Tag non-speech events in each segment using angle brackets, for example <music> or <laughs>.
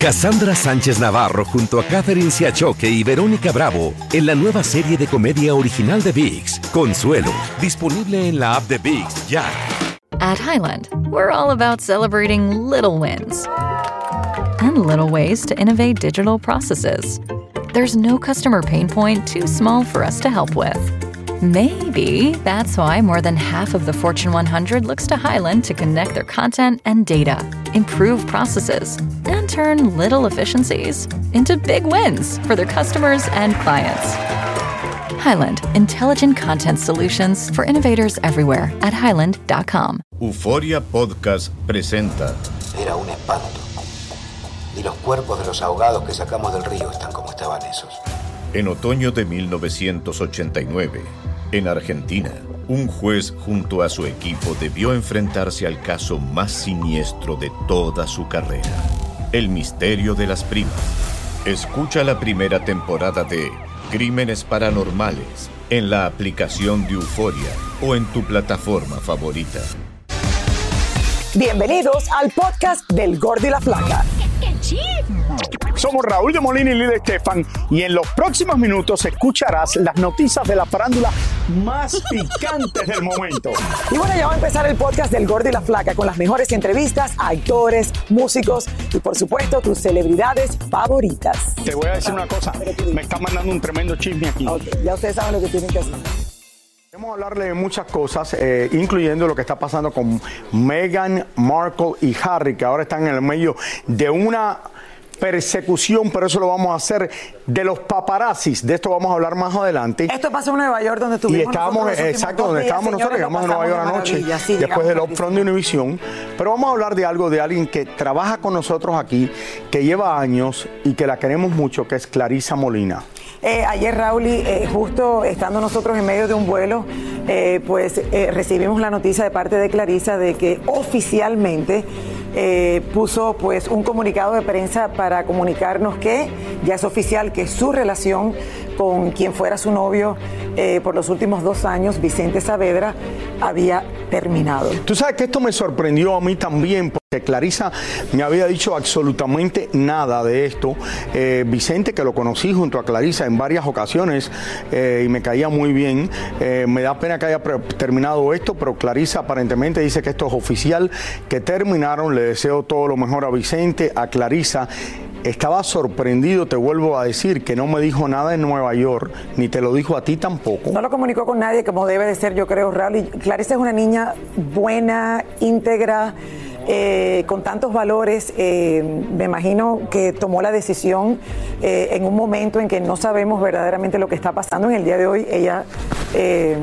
Cassandra Sánchez Navarro junto a Catherine Siachoque y Verónica Bravo en la nueva serie de comedia original de VIX, Consuelo, disponible en la app de VIX ya. At Highland, we're all about celebrating little wins and little ways to innovate digital processes. There's no customer pain point too small for us to help with. Maybe that's why more than half of the Fortune 100 looks to Highland to connect their content and data, improve processes, turn little efficiencies into big wins for their customers and clients. Highland, intelligent content solutions for innovators everywhere at highland.com. Euforia Podcast presenta. Era un espanto. Y los cuerpos de los ahogados que sacamos del río están como estaban esos. En otoño de 1989, en Argentina, un juez junto a su equipo debió enfrentarse al caso más siniestro de toda su carrera, el misterio de las primas. Escucha la primera temporada de Crímenes Paranormales en la aplicación de Euforia o en tu plataforma favorita. Bienvenidos al podcast del Gordo y la Flaca. Somos Raúl de Molina y Lidia Estefan y en los próximos minutos escucharás las noticias de la farándula más <laughs> picantes del momento. Y bueno, ya va a empezar el podcast del Gordo y la Flaca con las mejores entrevistas a actores, músicos y por supuesto tus celebridades favoritas. Te voy a decir una cosa, me están mandando un tremendo chisme aquí. Ya ustedes saben lo que tienen que hacer. Queremos hablarle de muchas cosas, eh, incluyendo lo que está pasando con Meghan Markle y Harry, que ahora están en el medio de una persecución, pero eso lo vamos a hacer de los paparazzis. De esto vamos a hablar más adelante. Esto pasó en Nueva York, donde Y estuvimos estábamos, los últimos exacto, donde días, estábamos nosotros, llegamos a Nueva York anoche, sí, después del upfront de Univision. Pero vamos a hablar de algo de alguien que trabaja con nosotros aquí, que lleva años y que la queremos mucho, que es Clarisa Molina. Eh, ayer, Raúl, y, eh, justo estando nosotros en medio de un vuelo, eh, pues eh, recibimos la noticia de parte de Clarisa de que oficialmente eh, puso pues un comunicado de prensa para comunicarnos que ya es oficial que su relación con quien fuera su novio eh, por los últimos dos años, Vicente Saavedra, había terminado. Tú sabes que esto me sorprendió a mí también, porque Clarisa me había dicho absolutamente nada de esto. Eh, Vicente, que lo conocí junto a Clarisa en varias ocasiones eh, y me caía muy bien, eh, me da pena que haya terminado esto, pero Clarisa aparentemente dice que esto es oficial, que terminaron. Le deseo todo lo mejor a Vicente, a Clarisa. Estaba sorprendido, te vuelvo a decir, que no me dijo nada en Nueva York, ni te lo dijo a ti tampoco. No lo comunicó con nadie, como debe de ser, yo creo, Raúl. Clarisa es una niña buena, íntegra, eh, con tantos valores. eh, me imagino que tomó la decisión eh, en un momento en que no sabemos verdaderamente lo que está pasando. En el día de hoy, ella eh,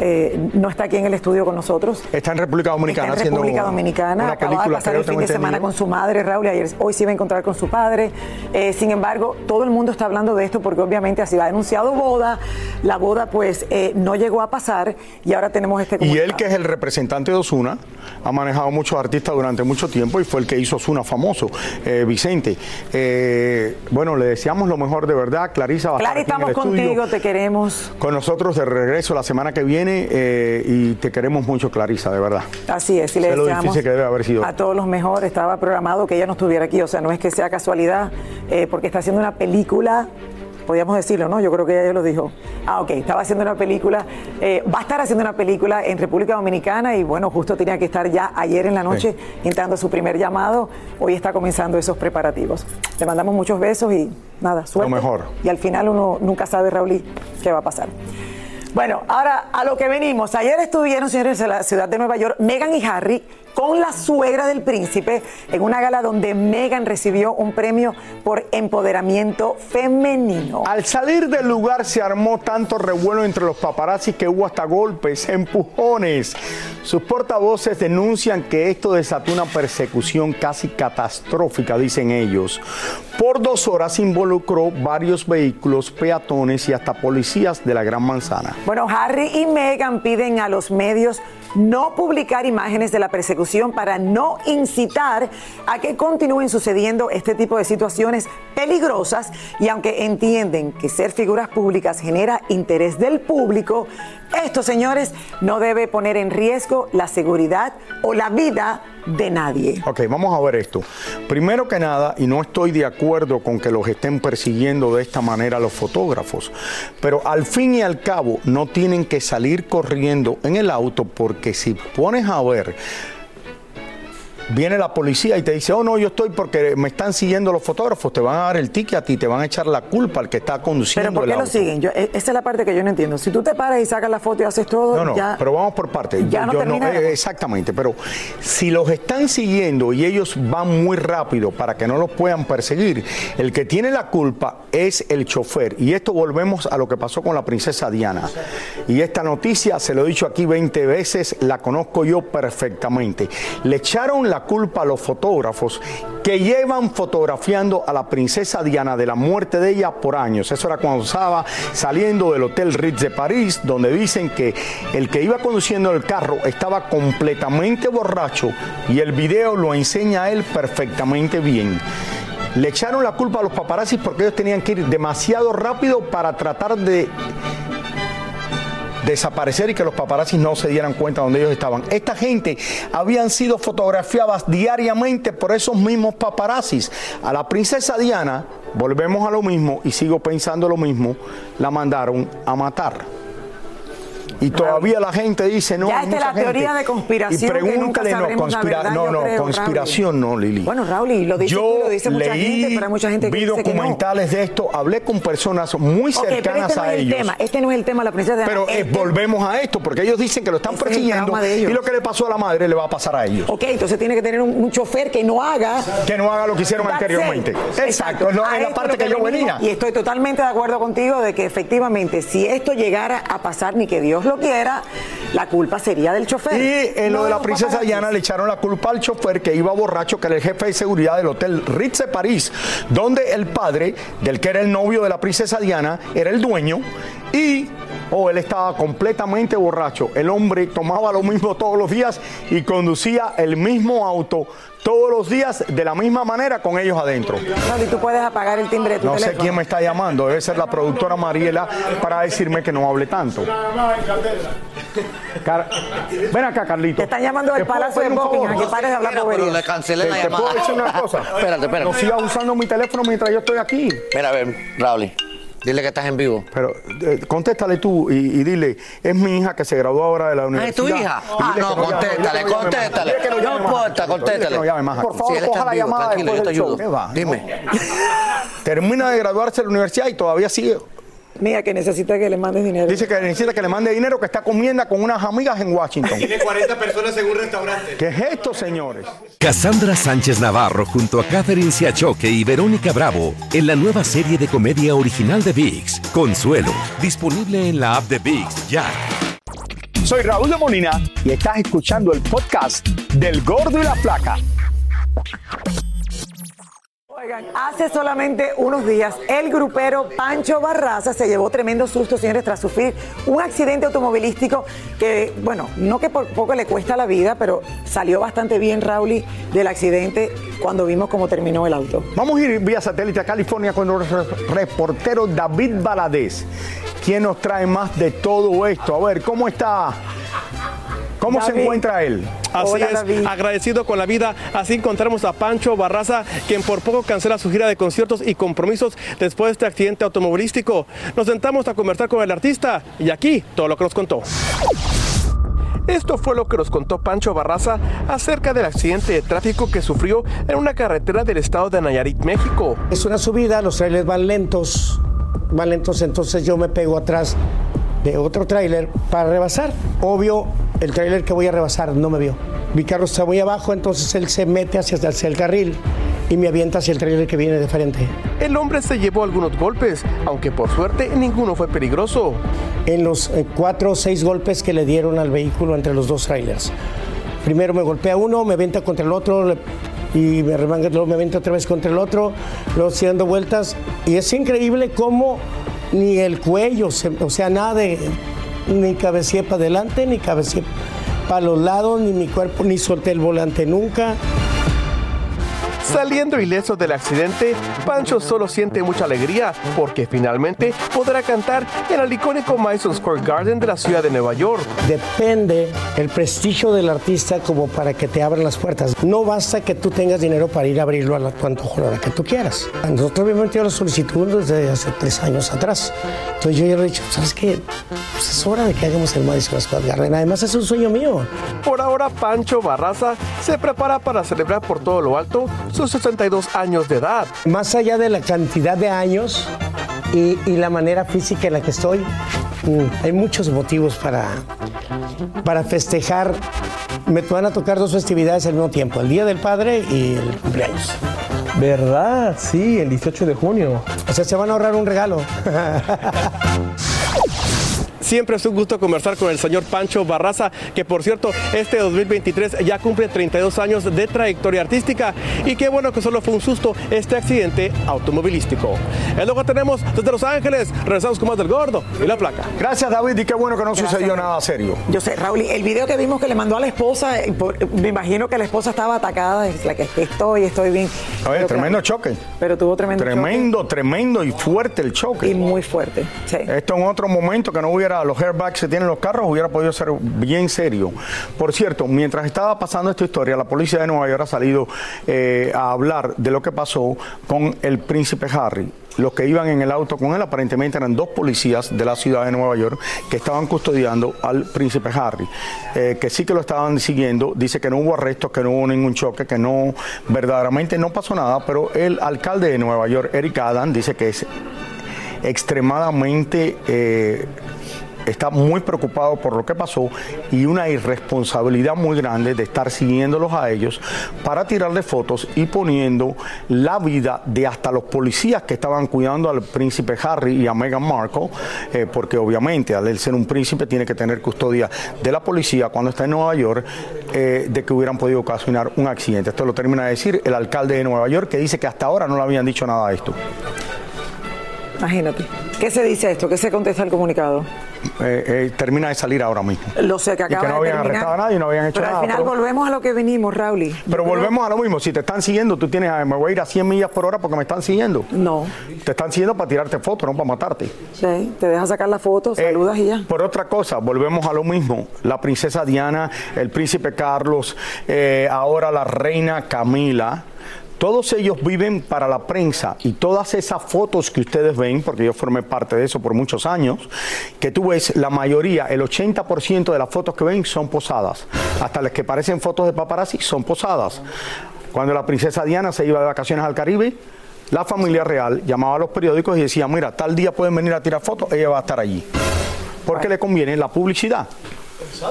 eh, no está aquí en el estudio con nosotros. Está en República Dominicana Está en República Dominicana, una acaba de pasar el fin de semana con su madre, Raúl, y ayer, hoy se iba a encontrar con su padre. Eh, sin embargo, todo el mundo está hablando de esto porque obviamente ha sido anunciado boda, la boda pues eh, no llegó a pasar y ahora tenemos este Y comunicado. él, que es el representante de Osuna, ha manejado muchos artistas durante mucho tiempo y fue el que hizo Osuna famoso, Vicente. Bueno, le deseamos lo mejor de verdad. Clarisa va a Clary, estar aquí en estamos estudio contigo, te queremos. con nosotros de regreso la semana que viene eh, y te queremos mucho, Clarisa, de verdad. Así es, y le lo deseamos que debe haber sido. a todos los mejores. Estaba programado que ella no estuviera aquí, o sea, no es que sea casualidad, eh, porque está haciendo una película, podríamos decirlo, ¿no? Yo creo que ella ya lo dijo. Ah, ok, estaba haciendo una película, eh, va a estar haciendo una película en República Dominicana y bueno, justo tenía que estar ya ayer en la noche entrando a su primer llamado. Hoy está comenzando esos preparativos. Le mandamos muchos besos y nada, suerte. mejor. Y al final uno nunca sabe, Raúl, qué va a pasar. Bueno, ahora a lo que venimos. Ayer estuvieron, señores, en la ciudad de Nueva York, Meghan y Harry con la suegra del príncipe en una gala donde Meghan recibió un premio por empoderamiento femenino. Al salir del lugar se armó tanto revuelo entre los paparazzi que hubo hasta golpes, empujones. Sus portavoces denuncian que esto desató una persecución casi catastrófica, dicen ellos. Por dos horas involucró varios vehículos, peatones y hasta policías de la Gran Manzana. Bueno, Harry y Meghan piden a los medios no publicar imágenes de la persecución para no incitar a que continúen sucediendo este tipo de situaciones peligrosas. Y aunque entienden que ser figuras públicas genera interés del público, esto, señores, no debe poner en riesgo la seguridad o la vida de nadie. Ok, vamos a ver esto. Primero que nada, y no estoy de acuerdo con que los estén persiguiendo de esta manera los fotógrafos, pero al fin y al cabo no tienen que salir corriendo en el auto porque si pones a ver viene la policía y te dice, oh no, yo estoy porque me están siguiendo los fotógrafos, te van a dar el ticket a ti, te van a echar la culpa al que está conduciendo. Pero ¿por qué lo siguen? Yo, e, esa es la parte que yo no entiendo. Si tú te paras y sacas la foto y haces todo, no, no, ya, pero vamos por parte. Ya no termina eh, exactamente, pero si los están siguiendo y ellos van muy rápido para que no los puedan perseguir, el que tiene la culpa es el chofer. Y esto volvemos a lo que pasó con la princesa Diana. Y esta noticia, se lo he dicho aquí 20 veces, la conozco yo perfectamente. Le echaron la culpa a los fotógrafos que llevan fotografiando a la princesa Diana de la muerte de ella por años. Eso era cuando estaba saliendo del Hotel Ritz de París, donde dicen que el que iba conduciendo el carro estaba completamente borracho y el video lo enseña a él perfectamente bien. Le echaron la culpa a los paparazzi porque ellos tenían que ir demasiado rápido para tratar de desaparecer y que los paparazzi no se dieran cuenta de dónde ellos estaban. Esta gente habían sido fotografiadas diariamente por esos mismos paparazzis. A la princesa Diana, volvemos a lo mismo y sigo pensando lo mismo, la mandaron a matar. Y todavía la gente dice, no. Ya esta es la teoría de conspiración. Y pregúntale, no, conspira no, no, conspiración no, Lili. Bueno, Raúl, y lo dice, yo lo dice mucha leí, gente, pero hay mucha gente que vi dice que documentales de esto, hablé con personas muy pero cercanas este no a es el ellos. tema, este no es el tema de la princesa Diana. Pero eh, Este- volvemos a esto, porque ellos dicen que lo están Ese es persiguiendo de ellos. y lo que le pasó a la madre le va a pasar a ellos. Ok, entonces tiene que tener un, un chofer que no haga. Que no haga lo que hicieron anteriormente. Exacto, es, es la parte es que yo venía. Y estoy totalmente de acuerdo contigo de que efectivamente, si esto llegara a pasar, ni que Dios lo quiera, la culpa sería del chofer. Y en no lo de la princesa. Diana le echaron la culpa al chofer que iba borracho, que era el jefe de seguridad del hotel Ritz de París, donde el padre del que era el novio de la princesa Diana era el dueño y oh, él estaba completamente borracho. El hombre tomaba lo mismo todos los días y conducía el mismo auto todos los días de la misma manera con ellos adentro. No, y tú puedes apagar el timbre de tu No sé quién me está llamando, debe ser la productora Mariela para decirme que no hable tanto. Car- Ven acá, Carlito. Te están llamando del ¿Te puedo Palacio de Buckingham, que pares de hablar pero le cancelé ¿Te, la te llamada. puedo decir una cosa? <laughs> Espérate, espérate. No sigas usando mi teléfono mientras yo estoy aquí. Mira, a ver, Raúl, dile que estás en vivo. Pero eh, contéstale tú y, y dile, es mi hija que se graduó ahora de la Ah, universidad. ¿es tu hija? Ah, no, contéstale, llame contéstale. No No llame más. importa, contéstale. no llame más aquí. Por favor, Si coja la vivo, llamada tranquilo, yo te después del ayudo. Dime. Termina de graduarse de la universidad y todavía sigue. Mira, que necesita que le mandes dinero. Dice que necesita que le mande dinero, que está comiendo con unas amigas en Washington. Tiene 40 personas en un restaurante. ¿Qué es esto, señores? Cassandra Sánchez Navarro junto a Catherine Siachoque y Verónica Bravo en la nueva serie de comedia original de VIX, Consuelo, disponible en la app de VIX ya. Soy Raúl de Molina y estás escuchando el podcast del Gordo y la Flaca. Hace solamente unos días el grupero Pancho Barraza se llevó tremendo susto, señores, tras sufrir un accidente automovilístico que, bueno, no que por poco le cuesta la vida, pero salió bastante bien, Rauli, del accidente cuando vimos cómo terminó el auto. Vamos a ir vía satélite a California con nuestro reportero David Baladés, quien nos trae más de todo esto. A ver, ¿cómo está? ¿Cómo se encuentra él? Así Hola, es, David. agradecido con la vida. Así encontramos a Pancho Barraza, quien por poco cancela su gira de conciertos y compromisos después de este accidente automovilístico. Nos sentamos a conversar con el artista y aquí todo lo que nos contó. Esto fue lo que nos contó Pancho Barraza acerca del accidente de tráfico que sufrió en una carretera del estado de Nayarit, México. Es una subida, los trailers van lentos, van lentos, entonces yo me pego atrás de otro tráiler para rebasar. Obvio, el tráiler que voy a rebasar no me vio. Mi carro está muy abajo, entonces él se mete hacia, hacia el carril y me avienta hacia el tráiler que viene de frente. El hombre se llevó algunos golpes, aunque por suerte ninguno fue peligroso. En los eh, cuatro o seis golpes que le dieron al vehículo entre los dos trailers. Primero me golpea uno, me avienta contra el otro y me remanga, luego me avienta otra vez contra el otro, luego sigue dando vueltas. Y es increíble cómo ni el cuello, o sea, nada de ni cabecilla para adelante ni cabecilla. para los lados, ni mi cuerpo, ni solté el volante nunca. Saliendo ileso del accidente, Pancho solo siente mucha alegría porque finalmente podrá cantar en el icónico Madison Square Garden de la ciudad de Nueva York. Depende el prestigio del artista como para que te abran las puertas. No basta que tú tengas dinero para ir a abrirlo a la tu antojo a la hora que tú quieras. Nosotros habíamos metido la solicitud desde hace tres años atrás. Entonces yo ya le he dicho, ¿sabes qué? Pues es hora de que hagamos el Madison Square Garden. Además es un sueño mío. Por ahora, Pancho Barraza se prepara para celebrar por todo lo alto sus 62 años de edad. Más allá de la cantidad de años y, y la manera física en la que estoy, mm, hay muchos motivos para, para festejar. Me van a tocar dos festividades al mismo tiempo, el Día del Padre y el cumpleaños. ¿Verdad? Sí, el 18 de junio. O sea, se van a ahorrar un regalo. <laughs> Siempre es un gusto conversar con el señor Pancho Barraza, que por cierto, este 2023 ya cumple 32 años de trayectoria artística y qué bueno que solo fue un susto este accidente automovilístico. Es lo que tenemos desde Los Ángeles. Regresamos con más del gordo y la placa. Gracias, David, y qué bueno que no Gracias, sucedió nada serio. Yo sé, Raúl, el video que vimos que le mandó a la esposa, eh, me imagino que la esposa estaba atacada, es la que estoy, estoy bien. Oye, tremendo choque. Pero tuvo tremendo Tremendo, tremendo y fuerte el choque. choque y muy fuerte. Sí. Esto en otro momento que no hubiera los airbags que tienen los carros hubiera podido ser bien serio. Por cierto, mientras estaba pasando esta historia, la policía de Nueva York ha salido eh, a hablar de lo que pasó con el príncipe Harry. Los que iban en el auto con él aparentemente eran dos policías de la ciudad de Nueva York que estaban custodiando al príncipe Harry, eh, que sí que lo estaban siguiendo. Dice que no hubo arrestos, que no hubo ningún choque, que no, verdaderamente no pasó nada, pero el alcalde de Nueva York, Eric Adams, dice que es extremadamente eh, está muy preocupado por lo que pasó y una irresponsabilidad muy grande de estar siguiéndolos a ellos para tirarle fotos y poniendo la vida de hasta los policías que estaban cuidando al príncipe Harry y a Meghan Markle, eh, porque obviamente al él ser un príncipe tiene que tener custodia de la policía cuando está en Nueva York, eh, de que hubieran podido ocasionar un accidente. Esto lo termina de decir el alcalde de Nueva York, que dice que hasta ahora no le habían dicho nada de esto. Imagínate. ¿Qué se dice esto? ¿Qué se contesta el comunicado? Eh, eh, termina de salir ahora mismo. Lo sé que Y que acaba no habían terminar. arrestado a nadie, no habían hecho pero nada, al final pero- volvemos a lo que venimos, Raúl. Pero volvemos a lo mismo, si te están siguiendo, tú tienes, ah, me voy a ir a 100 millas por hora porque me están siguiendo. No. Te están siguiendo para tirarte fotos, no para matarte. Sí, te dejas sacar la foto, Eh, saludas y ya. Por otra cosa, volvemos a lo mismo. La princesa Diana, el príncipe Carlos, ahora la reina Camila. Todos ellos viven para la prensa y todas esas fotos que ustedes ven, porque yo formé parte de eso por muchos años, que tú ves, la mayoría, el 80% de las fotos que ven son posadas. Hasta las que parecen fotos de paparazzi son posadas. Cuando la princesa Diana se iba de vacaciones al Caribe, la familia real llamaba a los periódicos y decía, mira, tal día pueden venir a tirar fotos, ella va a estar allí. Porque le conviene la publicidad.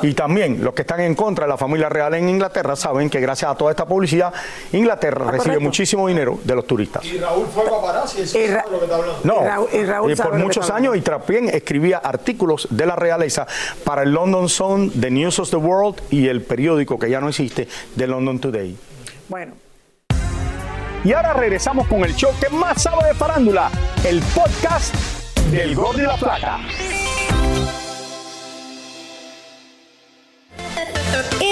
Y también los que están en contra de la familia real en Inglaterra saben que gracias a toda esta publicidad, Inglaterra recibe correcto. muchísimo dinero de los turistas. Raúl fue paparazzi, eso Y No, Y Raúl- y Raúl y sabe por muchos años y también escribía artículos de la realeza para el London Sun, The News of the World y el periódico que ya no existe, The London Today. Bueno. Y ahora regresamos con el show que más sabe de farándula, el podcast del Gol de la Plata.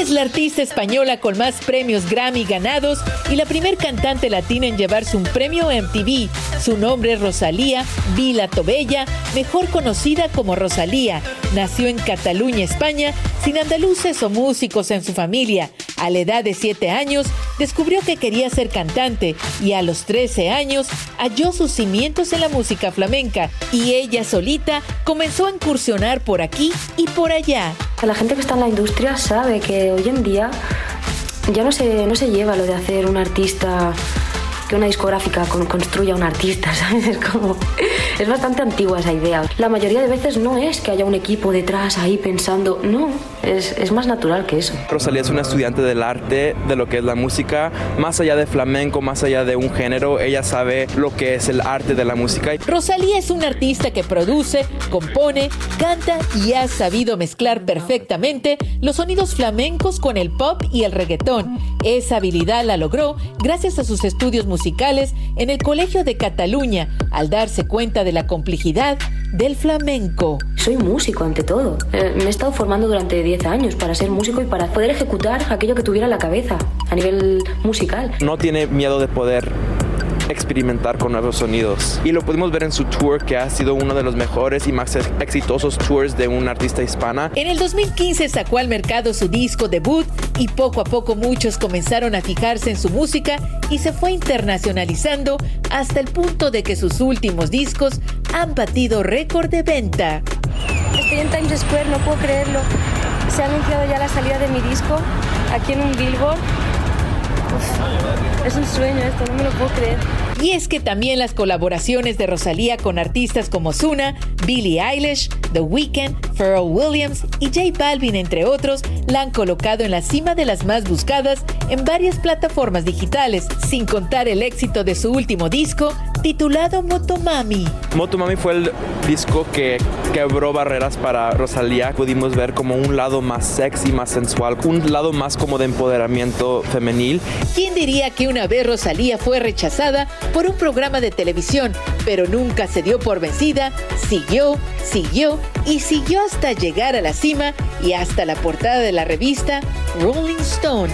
Es la artista española con más premios Grammy ganados y la primer cantante latina en llevarse un premio MTV. Su nombre es Rosalía Vila Tobella, mejor conocida como Rosalía. Nació en Cataluña, España, sin andaluces o músicos en su familia. A la edad de 7 años, descubrió que quería ser cantante y a los 13 años halló sus cimientos en la música flamenca y ella solita comenzó a incursionar por aquí y por allá. La gente que está en la industria sabe que hoy en día ya no se, no se lleva lo de hacer un artista, que una discográfica con- construya un artista, <laughs> ¿sabes? Es como... Es bastante antigua esa idea. La mayoría de veces no es que haya un equipo detrás ahí pensando, no, es, es más natural que eso. Rosalía es una estudiante del arte, de lo que es la música, más allá de flamenco, más allá de un género, ella sabe lo que es el arte de la música. Rosalía es una artista que produce, compone, canta y ha sabido mezclar perfectamente los sonidos flamencos con el pop y el reggaetón. Esa habilidad la logró gracias a sus estudios musicales en el Colegio de Cataluña, al darse cuenta de la complejidad del flamenco. Soy músico ante todo. Eh, me he estado formando durante 10 años para ser músico y para poder ejecutar aquello que tuviera en la cabeza a nivel musical. No tiene miedo de poder experimentar con nuevos sonidos. Y lo pudimos ver en su tour, que ha sido uno de los mejores y más exitosos tours de una artista hispana. En el 2015 sacó al mercado su disco debut y poco a poco muchos comenzaron a fijarse en su música y se fue internacionalizando hasta el punto de que sus últimos discos han batido récord de venta. Estoy en Times Square, no puedo creerlo. Se ha anunciado ya la salida de mi disco aquí en un billboard es un sueño esto, no me lo puedo creer. Y es que también las colaboraciones de Rosalía con artistas como Zuna, Billie Eilish, The Weeknd, Pharrell Williams y J Balvin, entre otros, la han colocado en la cima de las más buscadas en varias plataformas digitales, sin contar el éxito de su último disco, titulado Motomami. Motomami fue el disco que quebró barreras para Rosalía. Pudimos ver como un lado más sexy, más sensual, un lado más como de empoderamiento femenil. ¿Quién diría que una vez Rosalía fue rechazada por un programa de televisión, pero nunca se dio por vencida? Siguió, siguió y siguió hasta llegar a la cima y hasta la portada de la revista Rolling Stone.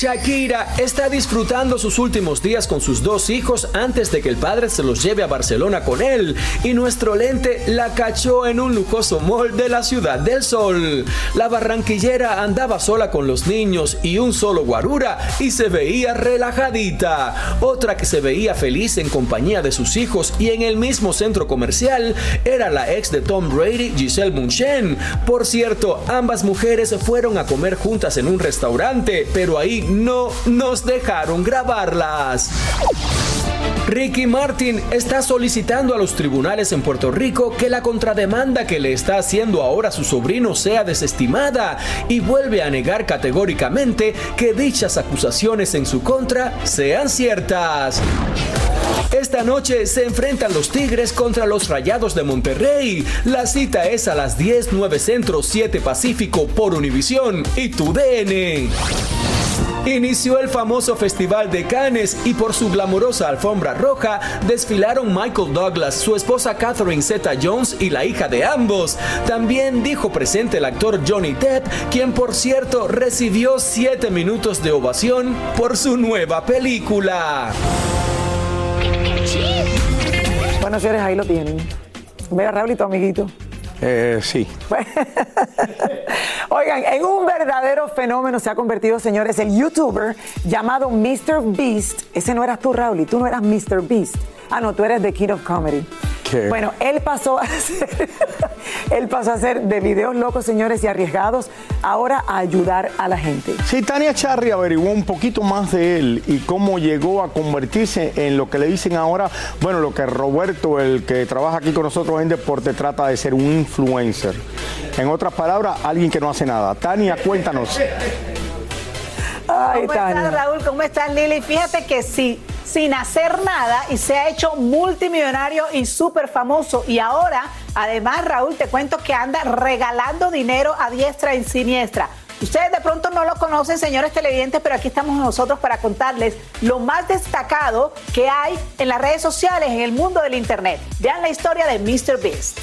Shakira está disfrutando sus últimos días con sus dos hijos antes de que el padre se los lleve a Barcelona con él y nuestro lente la cachó en un lujoso mall de la Ciudad del Sol. La barranquillera andaba sola con los niños y un solo guarura y se veía relajadita. Otra que se veía feliz en compañía de sus hijos y en el mismo centro comercial era la ex de Tom Brady, Giselle Munchen. Por cierto, ambas mujeres fueron a comer juntas en un restaurante, pero ahí no nos dejaron grabarlas. Ricky Martin está solicitando a los tribunales en Puerto Rico que la contrademanda que le está haciendo ahora su sobrino sea desestimada y vuelve a negar categóricamente que dichas acusaciones en su contra sean ciertas. Esta noche se enfrentan los Tigres contra los Rayados de Monterrey. La cita es a las 10, 9 Centro, 7 Pacífico por Univisión y tu DN. Inició el famoso Festival de Cannes y por su glamorosa alfombra roja desfilaron Michael Douglas, su esposa Catherine Zeta Jones y la hija de ambos. También dijo presente el actor Johnny Depp, quien por cierto recibió 7 minutos de ovación por su nueva película. Bueno, señores, ahí lo tienen. Mira, Raúl y tu amiguito. Eh, sí. <laughs> Oigan, en un verdadero fenómeno se ha convertido, señores, el youtuber llamado Mr. Beast. Ese no eras tú, Raúl, y tú no eras Mr. Beast. Ah, no, tú eres The King of Comedy. Bueno, él pasó a <laughs> ser, él pasó a ser de videos locos, señores, y arriesgados, ahora a ayudar a la gente. Sí, Tania Charri averiguó un poquito más de él y cómo llegó a convertirse en lo que le dicen ahora, bueno, lo que Roberto, el que trabaja aquí con nosotros en deporte, trata de ser un influencer. En otras palabras, alguien que no hace nada. Tania, cuéntanos. ¿Cómo estás, Raúl? ¿Cómo estás, Lili? Fíjate que sí, sin hacer nada y se ha hecho multimillonario y súper famoso. Y ahora, además, Raúl, te cuento que anda regalando dinero a diestra y siniestra. Ustedes de pronto no lo conocen, señores televidentes, pero aquí estamos nosotros para contarles lo más destacado que hay en las redes sociales, en el mundo del Internet. Vean la historia de Mr. Beast.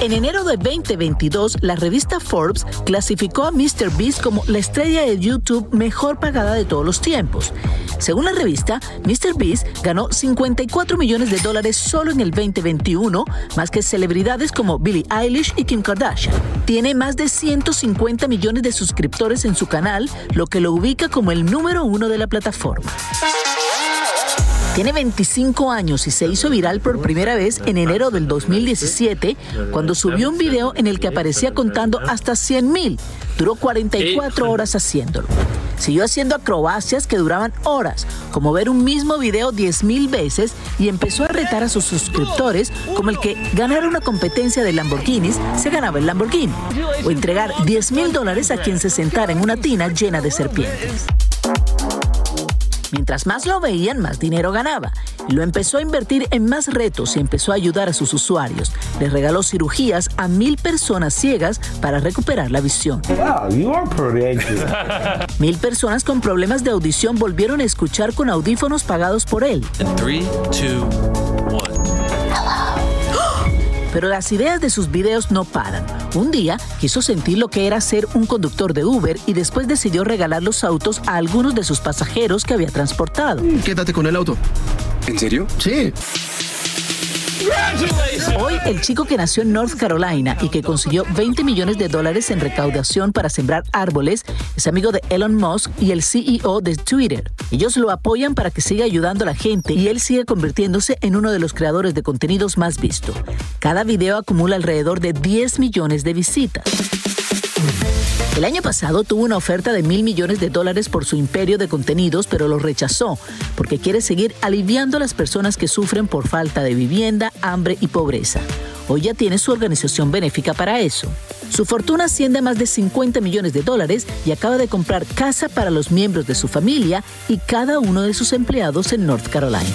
En enero de 2022, la revista Forbes clasificó a Mr. Beast como la estrella de YouTube mejor pagada de todos los tiempos. Según la revista, Mr. Beast ganó 54 millones de dólares solo en el 2021, más que celebridades como Billie Eilish y Kim Kardashian. Tiene más de 150 millones de suscriptores en su canal, lo que lo ubica como el número uno de la plataforma. Tiene 25 años y se hizo viral por primera vez en enero del 2017 cuando subió un video en el que aparecía contando hasta 100 mil. Duró 44 horas haciéndolo. Siguió haciendo acrobacias que duraban horas, como ver un mismo video 10 mil veces y empezó a retar a sus suscriptores como el que ganar una competencia de Lamborghinis se ganaba el Lamborghini o entregar 10 mil dólares a quien se sentara en una tina llena de serpientes. Mientras más lo veían, más dinero ganaba. Lo empezó a invertir en más retos y empezó a ayudar a sus usuarios. Les regaló cirugías a mil personas ciegas para recuperar la visión. <laughs> Mil personas con problemas de audición volvieron a escuchar con audífonos pagados por él. Pero las ideas de sus videos no paran. Un día quiso sentir lo que era ser un conductor de Uber y después decidió regalar los autos a algunos de sus pasajeros que había transportado. Quédate con el auto. ¿En serio? Sí. Hoy, el chico que nació en North Carolina y que consiguió 20 millones de dólares en recaudación para sembrar árboles es amigo de Elon Musk y el CEO de Twitter. Ellos lo apoyan para que siga ayudando a la gente y él sigue convirtiéndose en uno de los creadores de contenidos más visto. Cada video acumula alrededor de 10 millones de visitas. El año pasado tuvo una oferta de mil millones de dólares por su imperio de contenidos, pero lo rechazó porque quiere seguir aliviando a las personas que sufren por falta de vivienda, hambre y pobreza. Hoy ya tiene su organización benéfica para eso. Su fortuna asciende a más de 50 millones de dólares y acaba de comprar casa para los miembros de su familia y cada uno de sus empleados en North Carolina.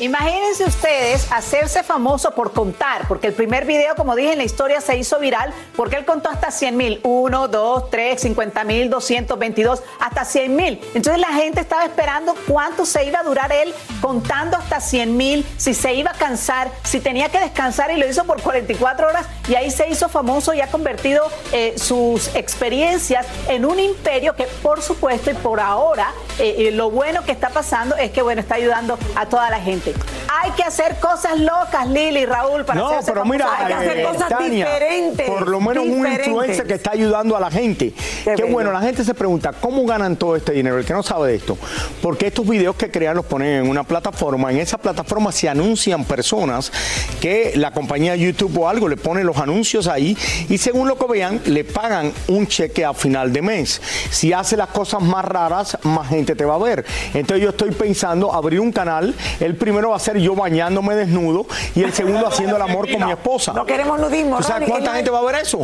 Imagínense ustedes hacerse famoso por contar, porque el primer video, como dije en la historia, se hizo viral porque él contó hasta 100 mil. 1, 2, 3, 50 mil, 222, hasta 100 mil. Entonces la gente estaba esperando cuánto se iba a durar él contando hasta 100 mil, si se iba a cansar, si tenía que descansar y lo hizo por 44 horas y ahí se hizo famoso y ha convertido eh, sus experiencias en un imperio que por supuesto y por ahora eh, eh, lo bueno que está pasando es que bueno está ayudando a toda la gente. Hay que hacer cosas locas, Lili, Raúl, para No, hacerse pero mira, hay que hacer eh, cosas Tania, diferentes. por lo menos un influencer que está ayudando a la gente. Qué, bueno, la gente se pregunta, ¿cómo ganan todo este dinero? El que no sabe de esto. Porque estos videos que crean los ponen en una plataforma, en esa plataforma se anuncian personas que la compañía YouTube o algo le pone los anuncios ahí y según lo que vean, le pagan un cheque a final de mes. Si hace las cosas más raras, más gente te va a ver. Entonces yo estoy pensando abrir un canal. El primero va a ser yo bañándome desnudo y el segundo haciendo el amor con mi esposa. No queremos nudismo. ¿Tú sabes cuánta gente va a ver eso?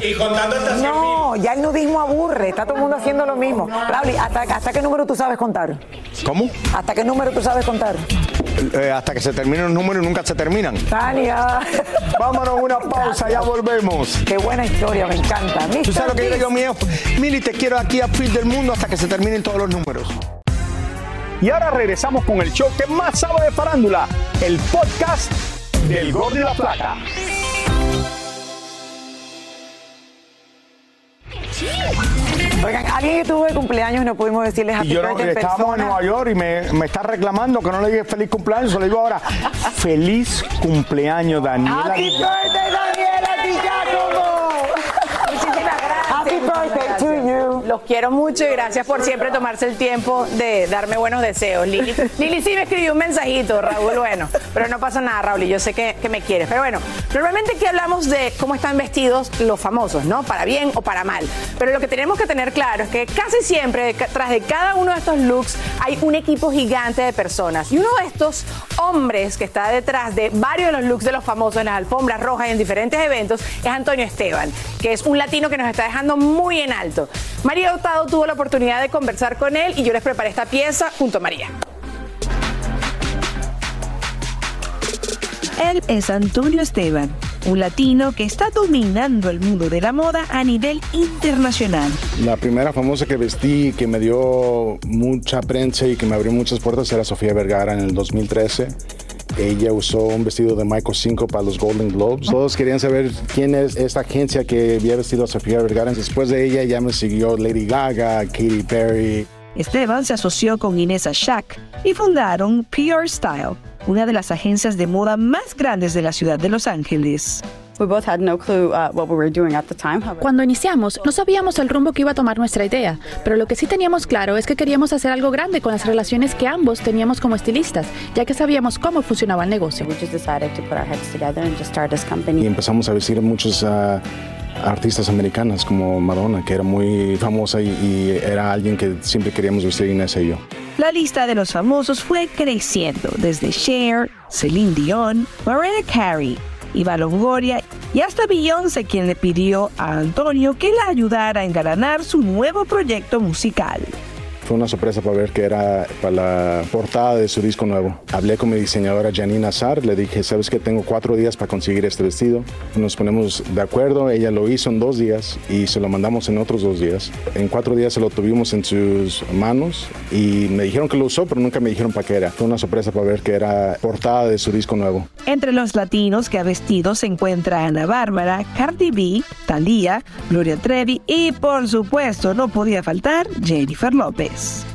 No, ya el nudismo aburre. Está todo el mundo haciendo lo mismo. Raúl, ¿hasta, ¿hasta qué número tú sabes contar? ¿Cómo? ¿Hasta qué número tú sabes contar? Eh, hasta que se terminen los números y nunca se terminan. Tania. Vámonos a una pausa, ya volvemos. Qué buena historia, me encanta. ¿Tú sabes lo que yo digo mío? Mili, te quiero aquí a fin del mundo hasta que se terminen todos los números. Y ahora regresamos con el show que más sabe de farándula, el podcast del Gordo y la Plata. Oigan, alguien estuvo de cumpleaños y no pudimos decirles Y yo no, estábamos en. Nueva York y me, me está reclamando que no le dije feliz cumpleaños, se lo digo ahora. <laughs> Feliz cumpleaños, Daniela. Happy birthday, Daniela Di Giacomo. Muchísimas gracias. Happy birthday to you. Los quiero mucho y gracias por siempre tomarse el tiempo de darme buenos deseos. Lili, <laughs> Lili sí me escribió un mensajito, Raúl, bueno, pero no pasa nada, Raúl, y yo sé que, que me quieres. Pero bueno, normalmente aquí hablamos de cómo están vestidos los famosos, ¿no? Para bien o para mal. Pero lo que tenemos que tener claro es que casi siempre detrás de cada uno de estos looks hay un equipo gigante de personas. Y uno de estos hombres que está detrás de varios de los looks de los famosos en las alfombras rojas y en diferentes eventos es Antonio Esteban, que es un latino que nos está dejando muy en alto. María Hurtado tuvo la oportunidad de conversar con él y yo les preparé esta pieza junto a María. Él es Antonio Esteban, un latino que está dominando el mundo de la moda a nivel internacional. La primera famosa que vestí, que me dio mucha prensa y que me abrió muchas puertas era Sofía Vergara en el 2013. Ella usó un vestido de Michael 5 para los Golden Globes. Todos querían saber quién es esta agencia que había vestido a Sofía Vergara. Después de ella ya me siguió Lady Gaga, Katy Perry. Esteban se asoció con Inés Ashak y fundaron Pure Style, una de las agencias de moda más grandes de la ciudad de Los Ángeles. Cuando iniciamos, no sabíamos el rumbo que iba a tomar nuestra idea, pero lo que sí teníamos claro es que queríamos hacer algo grande con las relaciones que ambos teníamos como estilistas, ya que sabíamos cómo funcionaba el negocio. Y empezamos a vestir a muchos ah, artistas americanas como Madonna, que era muy famosa y, y era alguien que siempre queríamos vestir Inés y yo. La lista de los famosos fue creciendo, desde Cher, Celine Dion, Mariah Carey, Eva Longoria y hasta Beyoncé, quien le pidió a Antonio que la ayudara a engalanar su nuevo proyecto musical. Fue una sorpresa para ver que era para la portada de su disco nuevo. Hablé con mi diseñadora Janine Azar, le dije, sabes que tengo cuatro días para conseguir este vestido. Nos ponemos de acuerdo, ella lo hizo en dos días y se lo mandamos en otros dos días. En cuatro días se lo tuvimos en sus manos y me dijeron que lo usó, pero nunca me dijeron para qué era. Fue una sorpresa para ver que era portada de su disco nuevo. Entre los latinos que ha vestido se encuentra Ana Bárbara, Cardi B, Thalía, Gloria Trevi y por supuesto no podía faltar Jennifer López.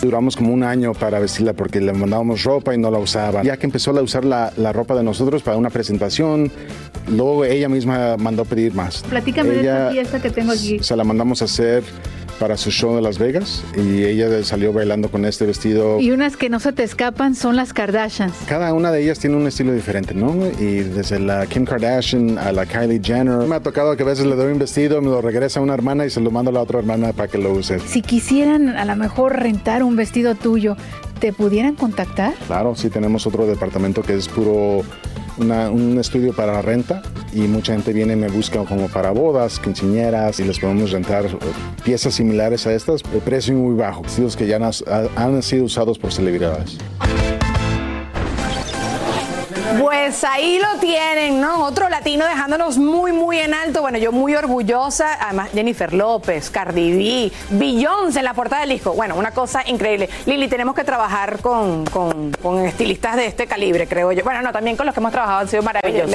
Duramos como un año para vestirla porque le mandábamos ropa y no la usaba. Ya que empezó a usar la, la ropa de nosotros para una presentación, luego ella misma mandó pedir más. Platícame de esta fiesta que tengo aquí. Se la mandamos a hacer para su show de Las Vegas y ella salió bailando con este vestido. Y unas que no se te escapan son las Kardashians. Cada una de ellas tiene un estilo diferente, ¿no? Y desde la Kim Kardashian a la Kylie Jenner. Me ha tocado que a veces le doy un vestido, me lo regresa a una hermana y se lo mando a la otra hermana para que lo use. Si quisieran a lo mejor rentar un vestido tuyo, ¿te pudieran contactar? Claro, sí tenemos otro departamento que es puro un estudio para la renta y mucha gente viene y me busca como para bodas, quinceañeras y les podemos rentar piezas similares a estas, el precio muy bajo, vestidos que ya han sido usados por celebridades. Pues ahí lo tienen, ¿no? Otro latino dejándonos muy, muy en alto. Bueno, yo muy orgullosa. Además, Jennifer López, Cardi B, Beyoncé en la portada del disco. Bueno, una cosa increíble. Lili, tenemos que trabajar con, con- con estilistas de este calibre, creo yo. Bueno, no, también con los que hemos trabajado han sido maravillosos.